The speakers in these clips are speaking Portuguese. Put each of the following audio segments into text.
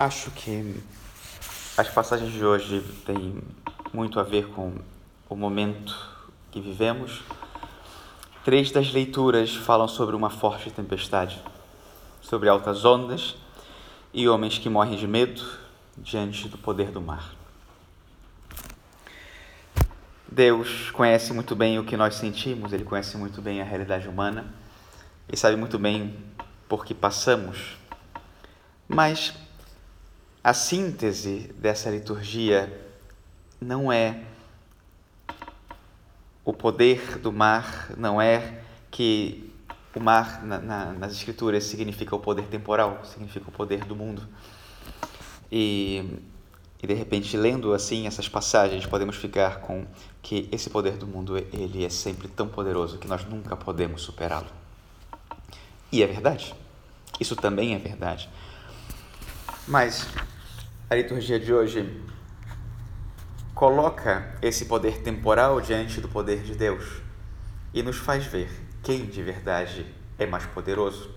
Acho que as passagens de hoje têm muito a ver com o momento que vivemos. Três das leituras falam sobre uma forte tempestade, sobre altas ondas e homens que morrem de medo diante do poder do mar. Deus conhece muito bem o que nós sentimos, Ele conhece muito bem a realidade humana e sabe muito bem por que passamos. Mas a síntese dessa liturgia não é o poder do mar, não é que o mar na, na, nas escrituras significa o poder temporal, significa o poder do mundo. E, e de repente, lendo assim essas passagens, podemos ficar com que esse poder do mundo ele é sempre tão poderoso que nós nunca podemos superá-lo. E é verdade. Isso também é verdade. Mas a liturgia de hoje coloca esse poder temporal diante do poder de Deus e nos faz ver quem de verdade é mais poderoso.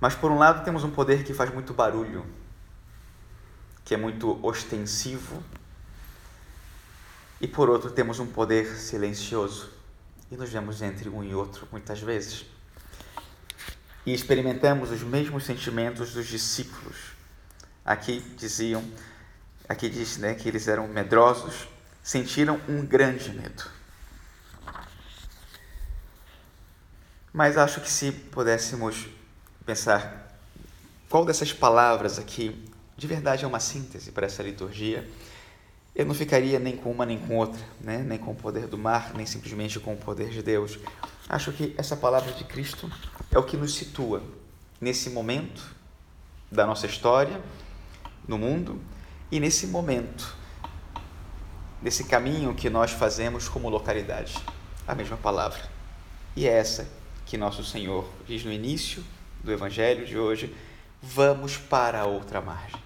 Mas por um lado temos um poder que faz muito barulho, que é muito ostensivo, e por outro temos um poder silencioso, e nos vemos entre um e outro muitas vezes. E experimentamos os mesmos sentimentos dos discípulos Aqui diziam, aqui diz né, que eles eram medrosos, sentiram um grande medo. Mas acho que se pudéssemos pensar qual dessas palavras aqui de verdade é uma síntese para essa liturgia, eu não ficaria nem com uma nem com outra, né? nem com o poder do mar, nem simplesmente com o poder de Deus. Acho que essa palavra de Cristo é o que nos situa nesse momento da nossa história no mundo e nesse momento, nesse caminho que nós fazemos como localidade. A mesma palavra. E é essa que nosso Senhor diz no início do Evangelho de hoje: vamos para a outra margem.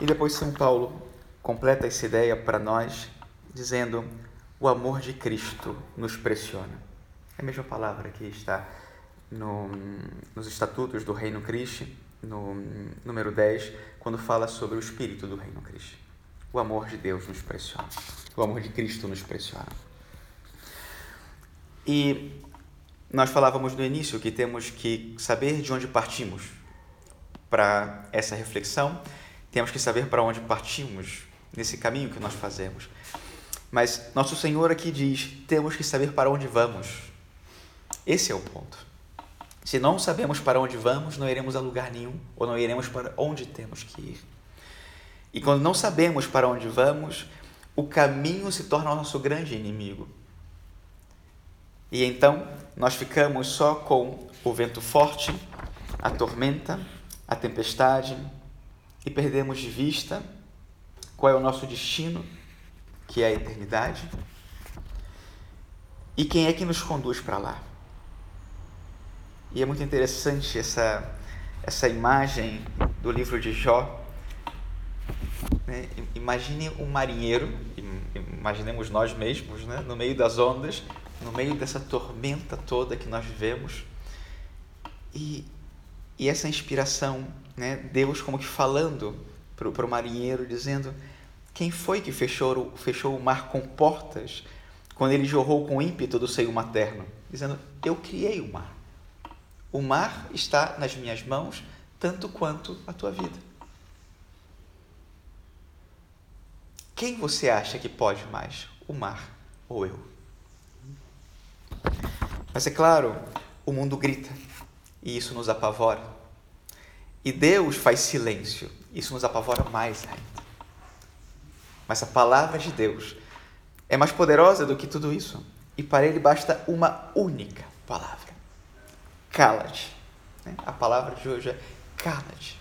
E depois São Paulo completa essa ideia para nós, dizendo: o amor de Cristo nos pressiona. É a mesma palavra que está no, nos estatutos do Reino Cristo no número 10, quando fala sobre o espírito do reino Cristo. O amor de Deus nos pressiona. O amor de Cristo nos pressiona. E nós falávamos no início que temos que saber de onde partimos para essa reflexão, temos que saber para onde partimos nesse caminho que nós fazemos. Mas nosso Senhor aqui diz: temos que saber para onde vamos. Esse é o ponto. Se não sabemos para onde vamos, não iremos a lugar nenhum, ou não iremos para onde temos que ir. E quando não sabemos para onde vamos, o caminho se torna o nosso grande inimigo. E então nós ficamos só com o vento forte, a tormenta, a tempestade, e perdemos de vista qual é o nosso destino, que é a eternidade, e quem é que nos conduz para lá. E é muito interessante essa, essa imagem do livro de Jó. Né? Imagine um marinheiro, imaginemos nós mesmos, né? no meio das ondas, no meio dessa tormenta toda que nós vivemos. E, e essa inspiração, né? Deus como que falando para o marinheiro, dizendo: Quem foi que fechou, fechou o mar com portas quando ele jorrou com ímpeto do seio materno? Dizendo: Eu criei o mar. O mar está nas minhas mãos tanto quanto a tua vida. Quem você acha que pode mais, o mar ou eu? Mas é claro, o mundo grita e isso nos apavora. E Deus faz silêncio, isso nos apavora mais ainda. Mas a palavra de Deus é mais poderosa do que tudo isso, e para Ele basta uma única palavra cala-te. Né? A palavra de hoje é cala-te.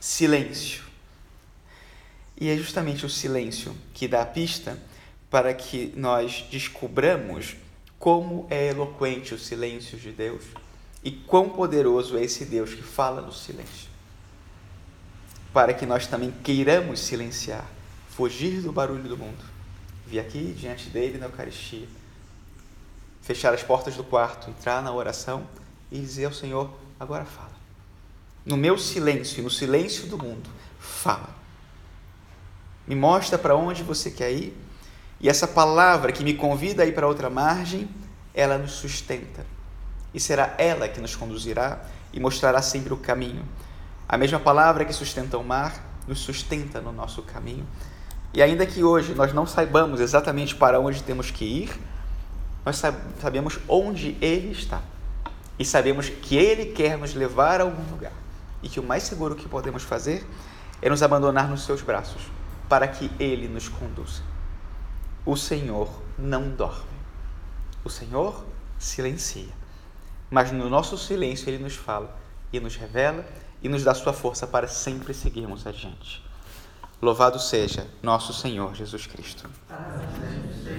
Silêncio. E é justamente o silêncio que dá a pista para que nós descubramos como é eloquente o silêncio de Deus e quão poderoso é esse Deus que fala no silêncio. Para que nós também queiramos silenciar, fugir do barulho do mundo, vir aqui diante dele na Eucaristia, fechar as portas do quarto, entrar na oração e dizer ao Senhor: agora fala. no meu silêncio no silêncio do mundo, fala. Me mostra para onde você quer ir. E essa palavra que me convida a ir para outra margem, ela nos sustenta. E será ela que nos conduzirá e mostrará sempre o caminho. A mesma palavra que sustenta o mar nos sustenta no nosso caminho. E ainda que hoje nós não saibamos exatamente para onde temos que ir, nós sabemos onde Ele está. E sabemos que Ele quer nos levar a algum lugar. E que o mais seguro que podemos fazer é nos abandonar nos seus braços, para que Ele nos conduza. O Senhor não dorme. O Senhor silencia. Mas no nosso silêncio Ele nos fala e nos revela e nos dá sua força para sempre seguirmos adiante. Louvado seja nosso Senhor Jesus Cristo. Amém.